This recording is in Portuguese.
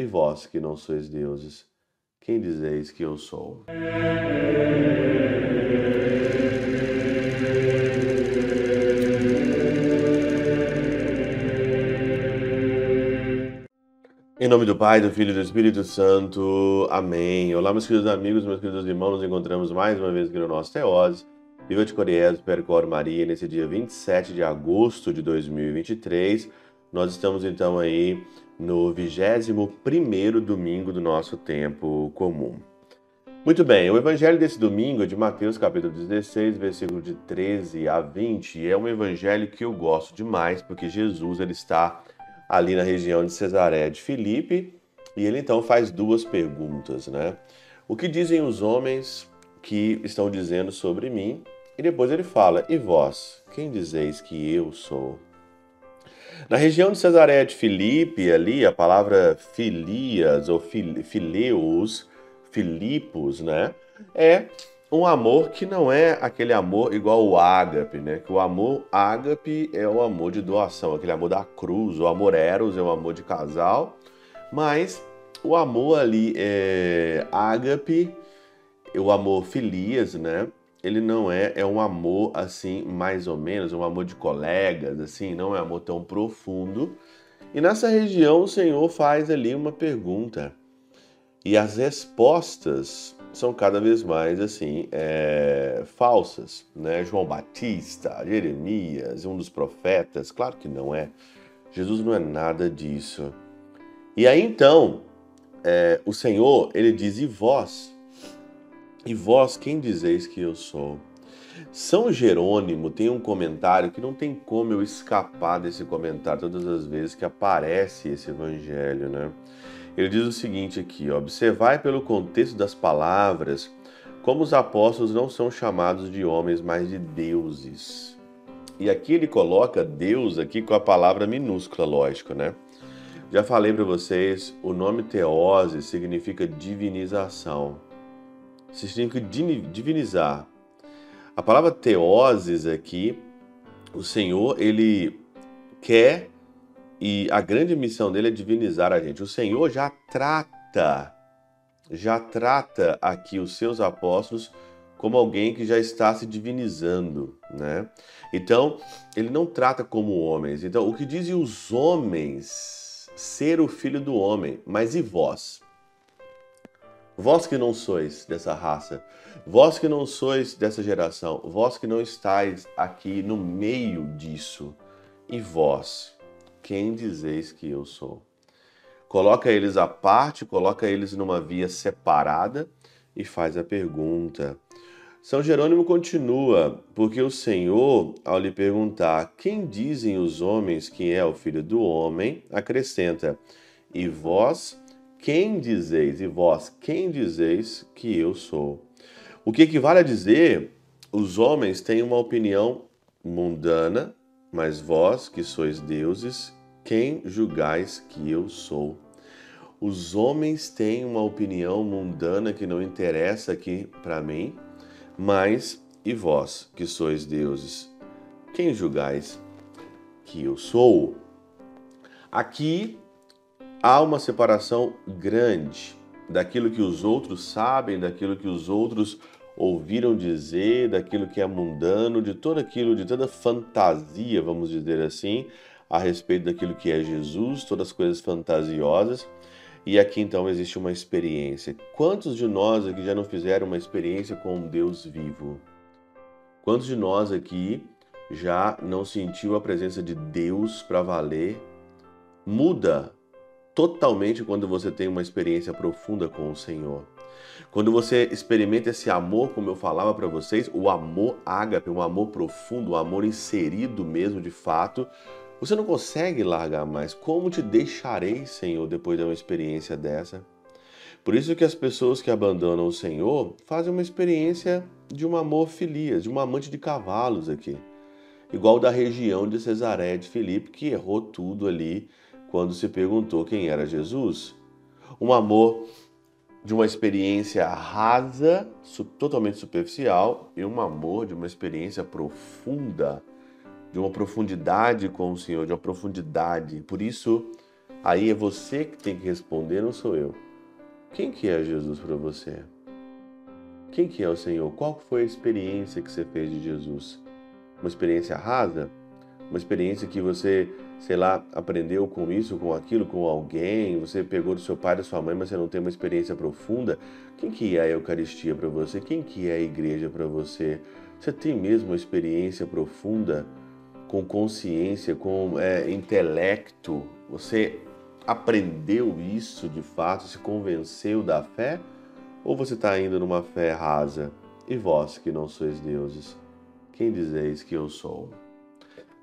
E vós que não sois deuses, quem dizeis que eu sou? Em nome do Pai, do Filho e do Espírito Santo. Amém. Olá, meus queridos amigos, meus queridos irmãos. Nos encontramos mais uma vez aqui no nosso Teose. Viva de Coriés, Percor Maria, nesse dia 27 de agosto de 2023. Nós estamos então aí no 21 domingo do nosso tempo comum. Muito bem, o evangelho desse domingo é de Mateus capítulo 16, versículo de 13 a 20. É um evangelho que eu gosto demais, porque Jesus ele está ali na região de Cesaré de Filipe, e ele então faz duas perguntas, né? O que dizem os homens que estão dizendo sobre mim? E depois ele fala: E vós, quem dizeis que eu sou? Na região de Cesaré de Filipe, ali, a palavra filias ou fileus, filipos, né? É um amor que não é aquele amor igual o ágape, né? Que o amor ágape é o amor de doação, aquele amor da cruz, o amor eros é o amor de casal, mas o amor ali é ágape, o amor filias, né? Ele não é, é um amor assim, mais ou menos, um amor de colegas, assim, não é um amor tão profundo. E nessa região o Senhor faz ali uma pergunta. E as respostas são cada vez mais assim é, falsas, né? João Batista, Jeremias, um dos profetas, claro que não é. Jesus não é nada disso. E aí então é, o Senhor ele diz e vós, e vós quem dizeis que eu sou? São Jerônimo tem um comentário que não tem como eu escapar desse comentário todas as vezes que aparece esse evangelho, né? Ele diz o seguinte aqui: observai pelo contexto das palavras como os apóstolos não são chamados de homens, mas de deuses. E aqui ele coloca Deus aqui com a palavra minúscula, lógico, né? Já falei para vocês, o nome teose significa divinização. Significa divinizar. A palavra teoses aqui, o Senhor, ele quer e a grande missão dele é divinizar a gente. O Senhor já trata, já trata aqui os seus apóstolos como alguém que já está se divinizando, né? Então, ele não trata como homens. Então, o que dizem os homens ser o filho do homem, mas e vós? Vós que não sois dessa raça, vós que não sois dessa geração, vós que não estáis aqui no meio disso, e vós? quem dizeis que eu sou? Coloca eles à parte, coloca eles numa via separada e faz a pergunta. São Jerônimo continua, porque o Senhor, ao lhe perguntar quem dizem os homens que é o filho do homem, acrescenta: E vós, quem dizeis? E vós, quem dizeis que eu sou? O que equivale a dizer, os homens têm uma opinião mundana mas vós, que sois deuses, quem julgais que eu sou? Os homens têm uma opinião mundana que não interessa aqui para mim, mas e vós, que sois deuses, quem julgais que eu sou? Aqui há uma separação grande daquilo que os outros sabem, daquilo que os outros ouviram dizer, daquilo que é mundano, de todo aquilo, de toda fantasia, vamos dizer assim, a respeito daquilo que é Jesus, todas as coisas fantasiosas. E aqui então existe uma experiência. Quantos de nós aqui já não fizeram uma experiência com um Deus vivo? Quantos de nós aqui já não sentiu a presença de Deus para valer? Muda totalmente quando você tem uma experiência profunda com o Senhor. Quando você experimenta esse amor, como eu falava para vocês, o amor ágape, um amor profundo, um amor inserido mesmo de fato, você não consegue largar mais. Como te deixarei, Senhor, depois de uma experiência dessa? Por isso que as pessoas que abandonam o Senhor fazem uma experiência de um amor filias, de um amante de cavalos aqui. Igual da região de Cesaré de Filipe, que errou tudo ali quando se perguntou quem era Jesus. Um amor de uma experiência rasa, totalmente superficial, e um amor de uma experiência profunda, de uma profundidade com o Senhor, de uma profundidade. Por isso, Aí é você que tem que responder, não sou eu. Quem que é Jesus para você? Quem que é o Senhor? Qual foi a experiência que você fez de Jesus? Uma experiência rasa? Uma experiência que você, sei lá, aprendeu com isso, com aquilo, com alguém, você pegou do seu pai, da sua mãe, mas você não tem uma experiência profunda? Quem que é a Eucaristia para você? Quem que é a igreja para você? Você tem mesmo uma experiência profunda, com consciência, com é, intelecto? Você aprendeu isso de fato, se convenceu da fé? Ou você está indo numa fé rasa? E vós que não sois deuses, quem dizeis que eu sou?